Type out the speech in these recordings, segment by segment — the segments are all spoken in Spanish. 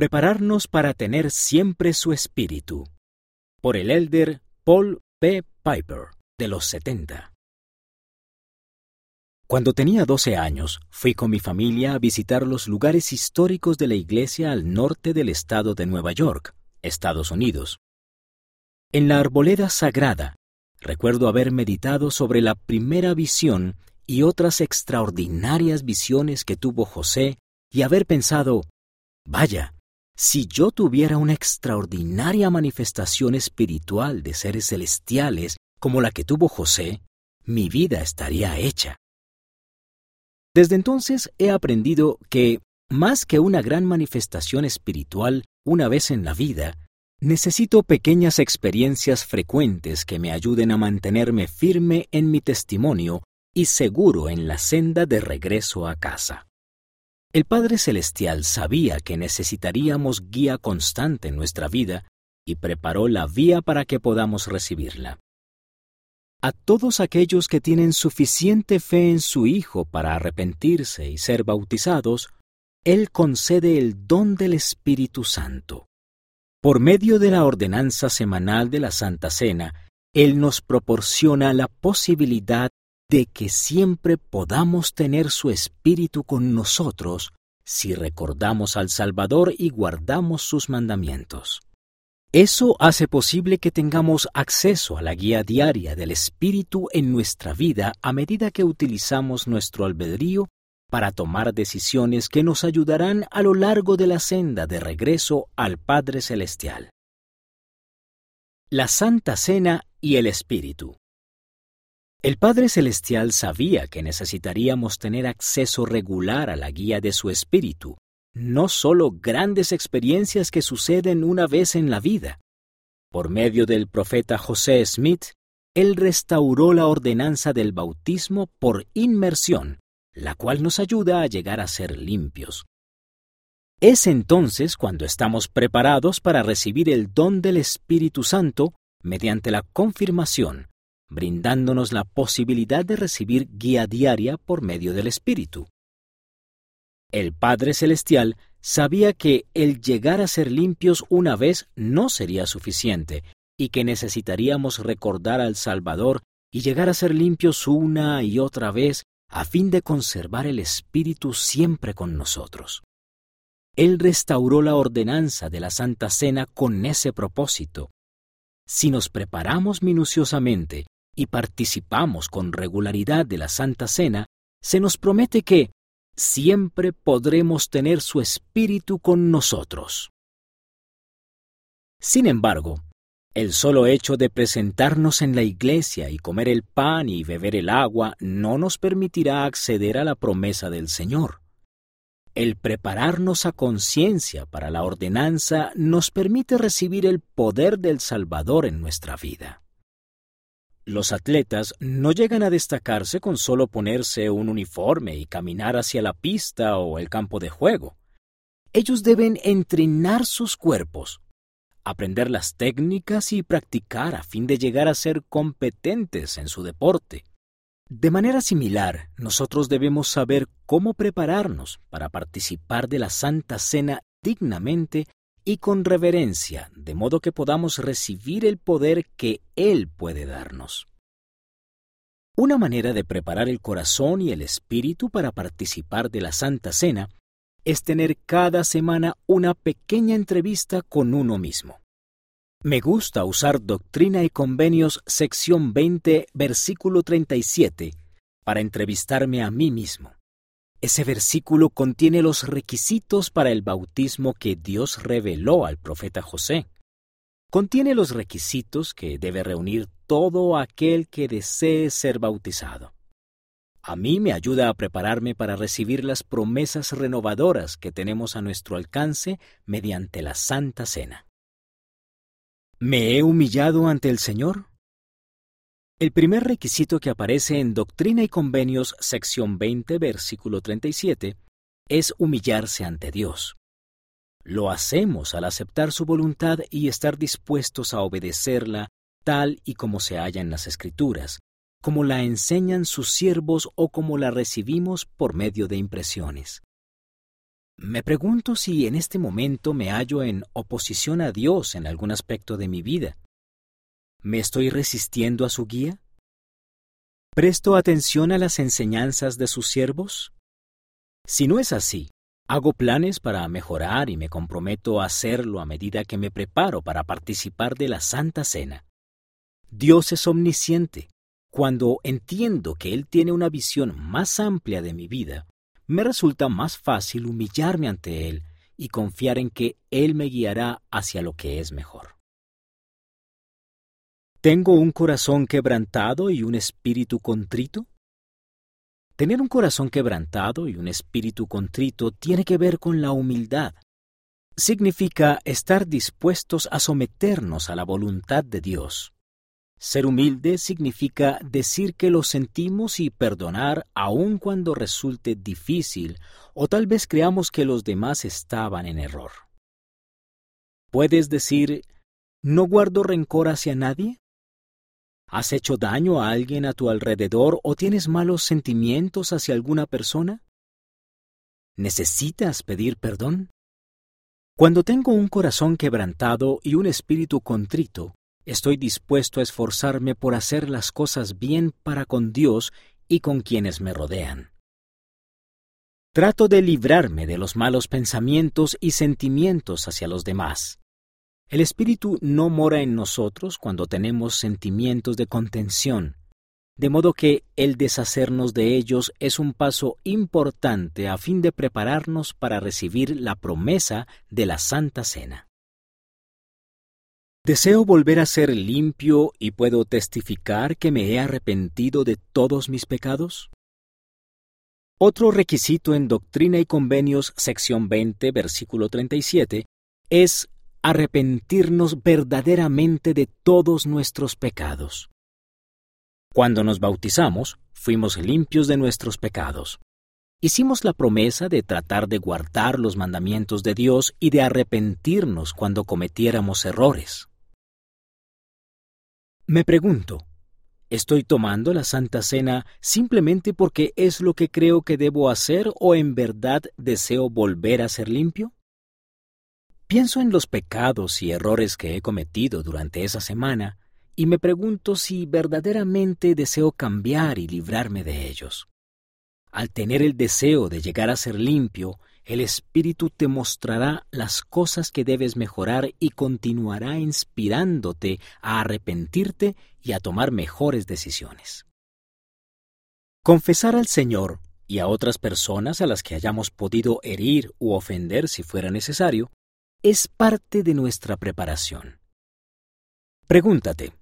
Prepararnos para tener siempre su espíritu. Por el elder Paul P. Piper, de los 70. Cuando tenía 12 años, fui con mi familia a visitar los lugares históricos de la iglesia al norte del estado de Nueva York, Estados Unidos. En la arboleda sagrada, recuerdo haber meditado sobre la primera visión y otras extraordinarias visiones que tuvo José y haber pensado, vaya, si yo tuviera una extraordinaria manifestación espiritual de seres celestiales como la que tuvo José, mi vida estaría hecha. Desde entonces he aprendido que, más que una gran manifestación espiritual una vez en la vida, necesito pequeñas experiencias frecuentes que me ayuden a mantenerme firme en mi testimonio y seguro en la senda de regreso a casa. El Padre Celestial sabía que necesitaríamos guía constante en nuestra vida y preparó la vía para que podamos recibirla. A todos aquellos que tienen suficiente fe en su Hijo para arrepentirse y ser bautizados, Él concede el don del Espíritu Santo. Por medio de la ordenanza semanal de la Santa Cena, Él nos proporciona la posibilidad de que siempre podamos tener su Espíritu con nosotros si recordamos al Salvador y guardamos sus mandamientos. Eso hace posible que tengamos acceso a la guía diaria del Espíritu en nuestra vida a medida que utilizamos nuestro albedrío para tomar decisiones que nos ayudarán a lo largo de la senda de regreso al Padre Celestial. La Santa Cena y el Espíritu. El Padre Celestial sabía que necesitaríamos tener acceso regular a la guía de su Espíritu, no solo grandes experiencias que suceden una vez en la vida. Por medio del profeta José Smith, él restauró la ordenanza del bautismo por inmersión, la cual nos ayuda a llegar a ser limpios. Es entonces cuando estamos preparados para recibir el don del Espíritu Santo mediante la confirmación, brindándonos la posibilidad de recibir guía diaria por medio del Espíritu. El Padre Celestial sabía que el llegar a ser limpios una vez no sería suficiente y que necesitaríamos recordar al Salvador y llegar a ser limpios una y otra vez a fin de conservar el Espíritu siempre con nosotros. Él restauró la ordenanza de la Santa Cena con ese propósito. Si nos preparamos minuciosamente y participamos con regularidad de la Santa Cena, se nos promete que siempre podremos tener su Espíritu con nosotros. Sin embargo, el solo hecho de presentarnos en la iglesia y comer el pan y beber el agua no nos permitirá acceder a la promesa del Señor. El prepararnos a conciencia para la ordenanza nos permite recibir el poder del Salvador en nuestra vida. Los atletas no llegan a destacarse con solo ponerse un uniforme y caminar hacia la pista o el campo de juego. Ellos deben entrenar sus cuerpos, aprender las técnicas y practicar a fin de llegar a ser competentes en su deporte. De manera similar, nosotros debemos saber cómo prepararnos para participar de la Santa Cena dignamente y con reverencia, de modo que podamos recibir el poder que Él puede darnos. Una manera de preparar el corazón y el espíritu para participar de la Santa Cena es tener cada semana una pequeña entrevista con uno mismo. Me gusta usar Doctrina y Convenios sección 20, versículo 37, para entrevistarme a mí mismo. Ese versículo contiene los requisitos para el bautismo que Dios reveló al profeta José. Contiene los requisitos que debe reunir todo aquel que desee ser bautizado. A mí me ayuda a prepararme para recibir las promesas renovadoras que tenemos a nuestro alcance mediante la Santa Cena. ¿Me he humillado ante el Señor? El primer requisito que aparece en Doctrina y Convenios, sección 20, versículo 37, es humillarse ante Dios. Lo hacemos al aceptar su voluntad y estar dispuestos a obedecerla tal y como se halla en las Escrituras, como la enseñan sus siervos o como la recibimos por medio de impresiones. Me pregunto si en este momento me hallo en oposición a Dios en algún aspecto de mi vida. ¿Me estoy resistiendo a su guía? ¿Presto atención a las enseñanzas de sus siervos? Si no es así, hago planes para mejorar y me comprometo a hacerlo a medida que me preparo para participar de la Santa Cena. Dios es omnisciente. Cuando entiendo que Él tiene una visión más amplia de mi vida, me resulta más fácil humillarme ante Él y confiar en que Él me guiará hacia lo que es mejor. ¿Tengo un corazón quebrantado y un espíritu contrito? Tener un corazón quebrantado y un espíritu contrito tiene que ver con la humildad. Significa estar dispuestos a someternos a la voluntad de Dios. Ser humilde significa decir que lo sentimos y perdonar aun cuando resulte difícil o tal vez creamos que los demás estaban en error. ¿Puedes decir, no guardo rencor hacia nadie? ¿Has hecho daño a alguien a tu alrededor o tienes malos sentimientos hacia alguna persona? ¿Necesitas pedir perdón? Cuando tengo un corazón quebrantado y un espíritu contrito, Estoy dispuesto a esforzarme por hacer las cosas bien para con Dios y con quienes me rodean. Trato de librarme de los malos pensamientos y sentimientos hacia los demás. El Espíritu no mora en nosotros cuando tenemos sentimientos de contención, de modo que el deshacernos de ellos es un paso importante a fin de prepararnos para recibir la promesa de la Santa Cena. Deseo volver a ser limpio y puedo testificar que me he arrepentido de todos mis pecados. Otro requisito en Doctrina y Convenios, sección 20, versículo 37, es arrepentirnos verdaderamente de todos nuestros pecados. Cuando nos bautizamos, fuimos limpios de nuestros pecados. Hicimos la promesa de tratar de guardar los mandamientos de Dios y de arrepentirnos cuando cometiéramos errores. Me pregunto, ¿estoy tomando la Santa Cena simplemente porque es lo que creo que debo hacer o en verdad deseo volver a ser limpio? Pienso en los pecados y errores que he cometido durante esa semana y me pregunto si verdaderamente deseo cambiar y librarme de ellos. Al tener el deseo de llegar a ser limpio, el Espíritu te mostrará las cosas que debes mejorar y continuará inspirándote a arrepentirte y a tomar mejores decisiones. Confesar al Señor y a otras personas a las que hayamos podido herir u ofender si fuera necesario, es parte de nuestra preparación. Pregúntate,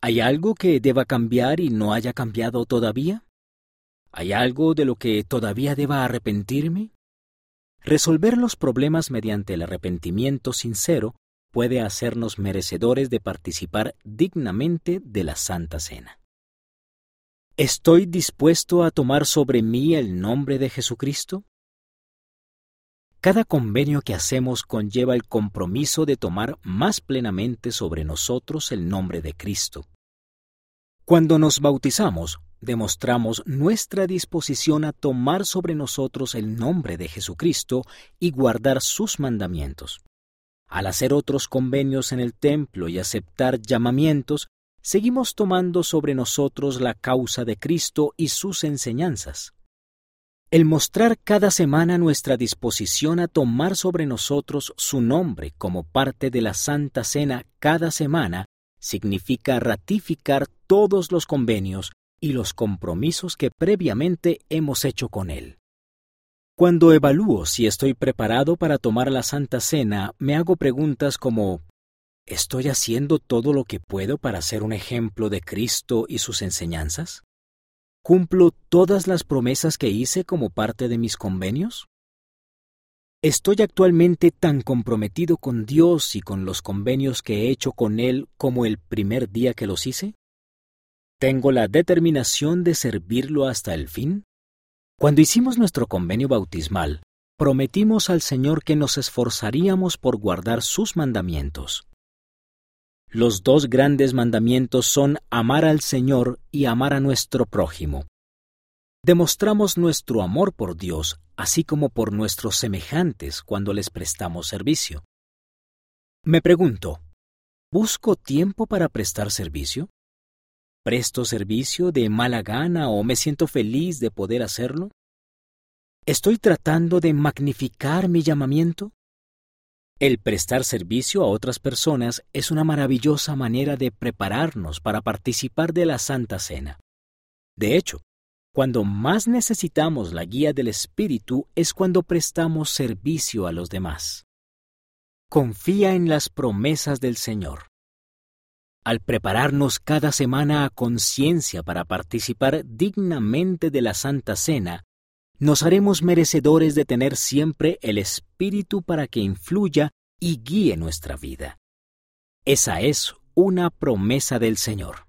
¿hay algo que deba cambiar y no haya cambiado todavía? ¿Hay algo de lo que todavía deba arrepentirme? Resolver los problemas mediante el arrepentimiento sincero puede hacernos merecedores de participar dignamente de la Santa Cena. ¿Estoy dispuesto a tomar sobre mí el nombre de Jesucristo? Cada convenio que hacemos conlleva el compromiso de tomar más plenamente sobre nosotros el nombre de Cristo. Cuando nos bautizamos, demostramos nuestra disposición a tomar sobre nosotros el nombre de Jesucristo y guardar sus mandamientos. Al hacer otros convenios en el templo y aceptar llamamientos, seguimos tomando sobre nosotros la causa de Cristo y sus enseñanzas. El mostrar cada semana nuestra disposición a tomar sobre nosotros su nombre como parte de la Santa Cena cada semana significa ratificar todos los convenios y los compromisos que previamente hemos hecho con Él. Cuando evalúo si estoy preparado para tomar la Santa Cena, me hago preguntas como ¿Estoy haciendo todo lo que puedo para ser un ejemplo de Cristo y sus enseñanzas? ¿Cumplo todas las promesas que hice como parte de mis convenios? ¿Estoy actualmente tan comprometido con Dios y con los convenios que he hecho con Él como el primer día que los hice? ¿Tengo la determinación de servirlo hasta el fin? Cuando hicimos nuestro convenio bautismal, prometimos al Señor que nos esforzaríamos por guardar sus mandamientos. Los dos grandes mandamientos son amar al Señor y amar a nuestro prójimo. Demostramos nuestro amor por Dios así como por nuestros semejantes cuando les prestamos servicio. Me pregunto, ¿busco tiempo para prestar servicio? ¿Presto servicio de mala gana o me siento feliz de poder hacerlo? ¿Estoy tratando de magnificar mi llamamiento? El prestar servicio a otras personas es una maravillosa manera de prepararnos para participar de la Santa Cena. De hecho, cuando más necesitamos la guía del Espíritu es cuando prestamos servicio a los demás. Confía en las promesas del Señor. Al prepararnos cada semana a conciencia para participar dignamente de la Santa Cena, nos haremos merecedores de tener siempre el Espíritu para que influya y guíe nuestra vida. Esa es una promesa del Señor.